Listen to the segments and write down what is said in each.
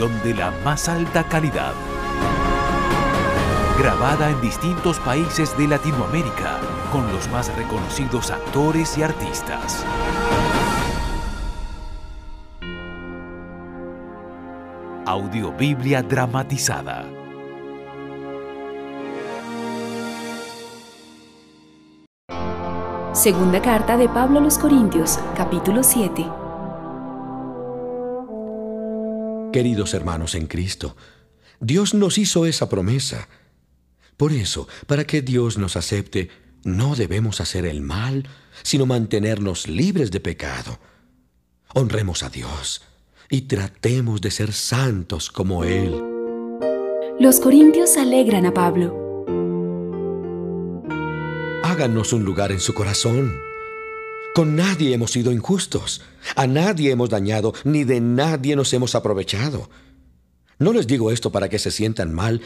De la más alta calidad. Grabada en distintos países de Latinoamérica con los más reconocidos actores y artistas. Audiobiblia dramatizada. Segunda carta de Pablo a los Corintios, capítulo 7. Queridos hermanos en Cristo, Dios nos hizo esa promesa. Por eso, para que Dios nos acepte, no debemos hacer el mal, sino mantenernos libres de pecado. Honremos a Dios y tratemos de ser santos como Él. Los corintios alegran a Pablo. Háganos un lugar en su corazón. Con nadie hemos sido injustos, a nadie hemos dañado, ni de nadie nos hemos aprovechado. No les digo esto para que se sientan mal,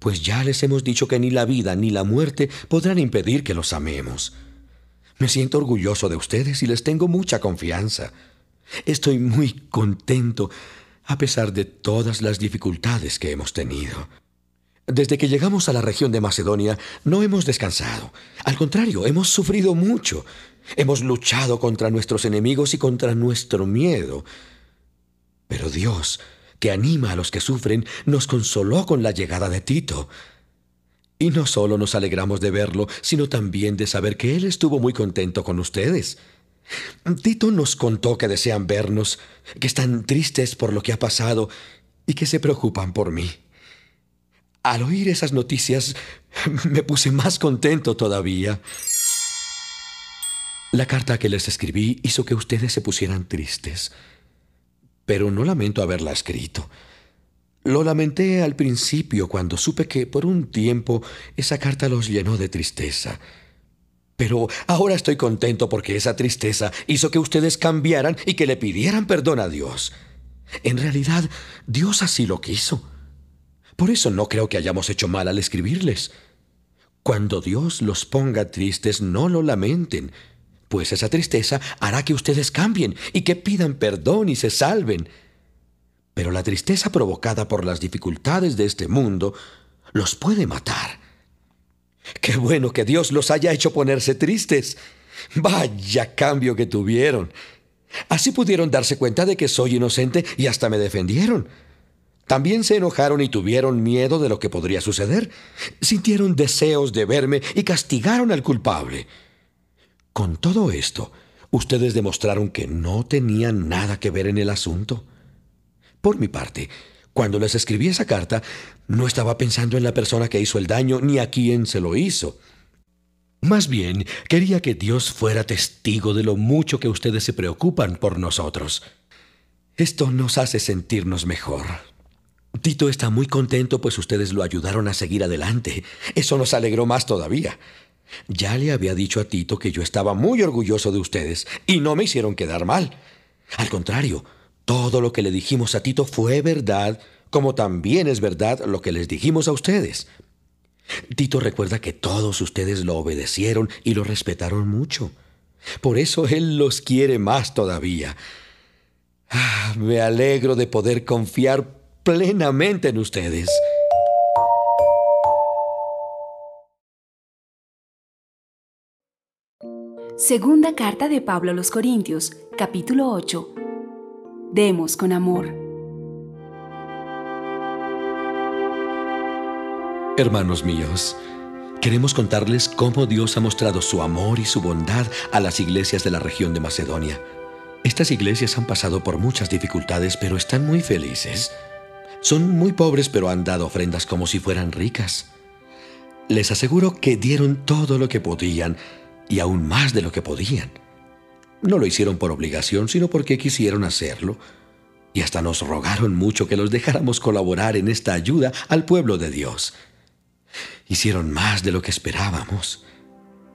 pues ya les hemos dicho que ni la vida ni la muerte podrán impedir que los amemos. Me siento orgulloso de ustedes y les tengo mucha confianza. Estoy muy contento a pesar de todas las dificultades que hemos tenido. Desde que llegamos a la región de Macedonia no hemos descansado. Al contrario, hemos sufrido mucho. Hemos luchado contra nuestros enemigos y contra nuestro miedo. Pero Dios, que anima a los que sufren, nos consoló con la llegada de Tito. Y no solo nos alegramos de verlo, sino también de saber que Él estuvo muy contento con ustedes. Tito nos contó que desean vernos, que están tristes por lo que ha pasado y que se preocupan por mí. Al oír esas noticias me puse más contento todavía. La carta que les escribí hizo que ustedes se pusieran tristes, pero no lamento haberla escrito. Lo lamenté al principio cuando supe que por un tiempo esa carta los llenó de tristeza. Pero ahora estoy contento porque esa tristeza hizo que ustedes cambiaran y que le pidieran perdón a Dios. En realidad, Dios así lo quiso. Por eso no creo que hayamos hecho mal al escribirles. Cuando Dios los ponga tristes, no lo lamenten, pues esa tristeza hará que ustedes cambien y que pidan perdón y se salven. Pero la tristeza provocada por las dificultades de este mundo los puede matar. Qué bueno que Dios los haya hecho ponerse tristes. Vaya cambio que tuvieron. Así pudieron darse cuenta de que soy inocente y hasta me defendieron. También se enojaron y tuvieron miedo de lo que podría suceder. Sintieron deseos de verme y castigaron al culpable. Con todo esto, ustedes demostraron que no tenían nada que ver en el asunto. Por mi parte, cuando les escribí esa carta, no estaba pensando en la persona que hizo el daño ni a quién se lo hizo. Más bien, quería que Dios fuera testigo de lo mucho que ustedes se preocupan por nosotros. Esto nos hace sentirnos mejor. Tito está muy contento pues ustedes lo ayudaron a seguir adelante. Eso nos alegró más todavía. Ya le había dicho a Tito que yo estaba muy orgulloso de ustedes y no me hicieron quedar mal. Al contrario, todo lo que le dijimos a Tito fue verdad, como también es verdad lo que les dijimos a ustedes. Tito recuerda que todos ustedes lo obedecieron y lo respetaron mucho. Por eso él los quiere más todavía. Ah, me alegro de poder confiar plenamente en ustedes. Segunda carta de Pablo a los Corintios, capítulo 8. Demos con amor. Hermanos míos, queremos contarles cómo Dios ha mostrado su amor y su bondad a las iglesias de la región de Macedonia. Estas iglesias han pasado por muchas dificultades, pero están muy felices. Son muy pobres pero han dado ofrendas como si fueran ricas. Les aseguro que dieron todo lo que podían y aún más de lo que podían. No lo hicieron por obligación, sino porque quisieron hacerlo. Y hasta nos rogaron mucho que los dejáramos colaborar en esta ayuda al pueblo de Dios. Hicieron más de lo que esperábamos.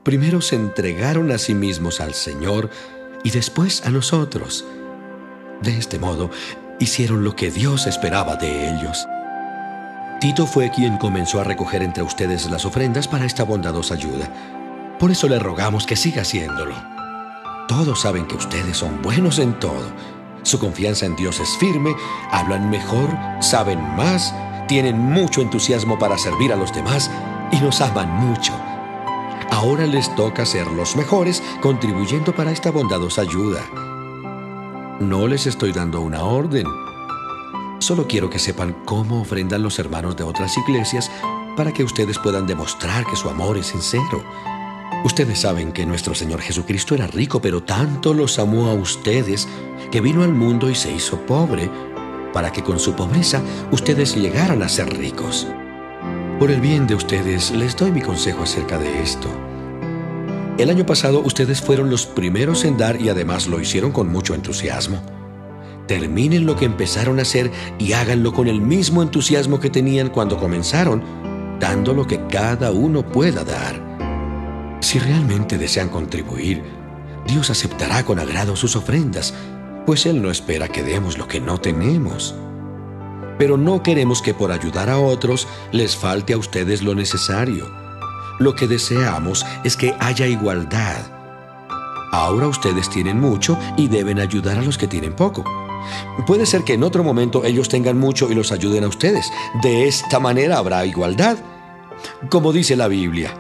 Primero se entregaron a sí mismos al Señor y después a nosotros. De este modo, hicieron lo que Dios esperaba de ellos. Tito fue quien comenzó a recoger entre ustedes las ofrendas para esta bondadosa ayuda. Por eso le rogamos que siga haciéndolo. Todos saben que ustedes son buenos en todo. Su confianza en Dios es firme, hablan mejor, saben más, tienen mucho entusiasmo para servir a los demás y nos aman mucho. Ahora les toca ser los mejores contribuyendo para esta bondadosa ayuda. No les estoy dando una orden. Solo quiero que sepan cómo ofrendan los hermanos de otras iglesias para que ustedes puedan demostrar que su amor es sincero. Ustedes saben que nuestro Señor Jesucristo era rico, pero tanto los amó a ustedes que vino al mundo y se hizo pobre, para que con su pobreza ustedes llegaran a ser ricos. Por el bien de ustedes, les doy mi consejo acerca de esto. El año pasado ustedes fueron los primeros en dar y además lo hicieron con mucho entusiasmo. Terminen lo que empezaron a hacer y háganlo con el mismo entusiasmo que tenían cuando comenzaron, dando lo que cada uno pueda dar. Si realmente desean contribuir, Dios aceptará con agrado sus ofrendas, pues Él no espera que demos lo que no tenemos. Pero no queremos que por ayudar a otros les falte a ustedes lo necesario. Lo que deseamos es que haya igualdad. Ahora ustedes tienen mucho y deben ayudar a los que tienen poco. Puede ser que en otro momento ellos tengan mucho y los ayuden a ustedes. De esta manera habrá igualdad. Como dice la Biblia,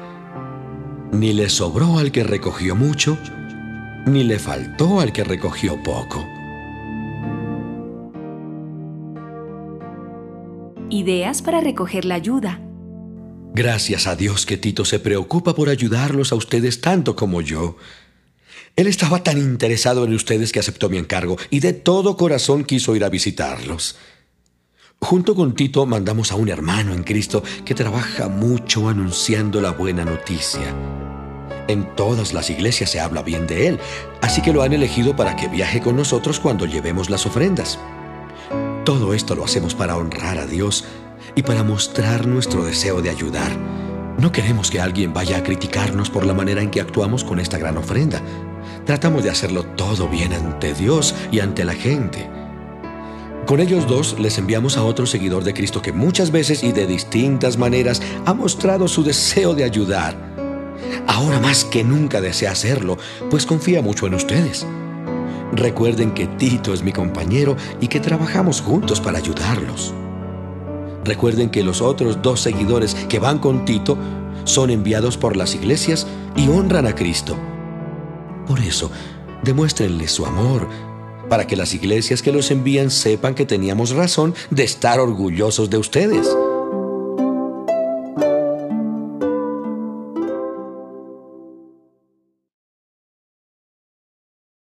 ni le sobró al que recogió mucho, ni le faltó al que recogió poco. Ideas para recoger la ayuda. Gracias a Dios que Tito se preocupa por ayudarlos a ustedes tanto como yo. Él estaba tan interesado en ustedes que aceptó mi encargo y de todo corazón quiso ir a visitarlos. Junto con Tito mandamos a un hermano en Cristo que trabaja mucho anunciando la buena noticia. En todas las iglesias se habla bien de él, así que lo han elegido para que viaje con nosotros cuando llevemos las ofrendas. Todo esto lo hacemos para honrar a Dios y para mostrar nuestro deseo de ayudar. No queremos que alguien vaya a criticarnos por la manera en que actuamos con esta gran ofrenda. Tratamos de hacerlo todo bien ante Dios y ante la gente. Con ellos dos les enviamos a otro seguidor de Cristo que muchas veces y de distintas maneras ha mostrado su deseo de ayudar. Ahora más que nunca desea hacerlo, pues confía mucho en ustedes. Recuerden que Tito es mi compañero y que trabajamos juntos para ayudarlos. Recuerden que los otros dos seguidores que van con Tito son enviados por las iglesias y honran a Cristo. Por eso, demuéstrenle su amor, para que las iglesias que los envían sepan que teníamos razón de estar orgullosos de ustedes.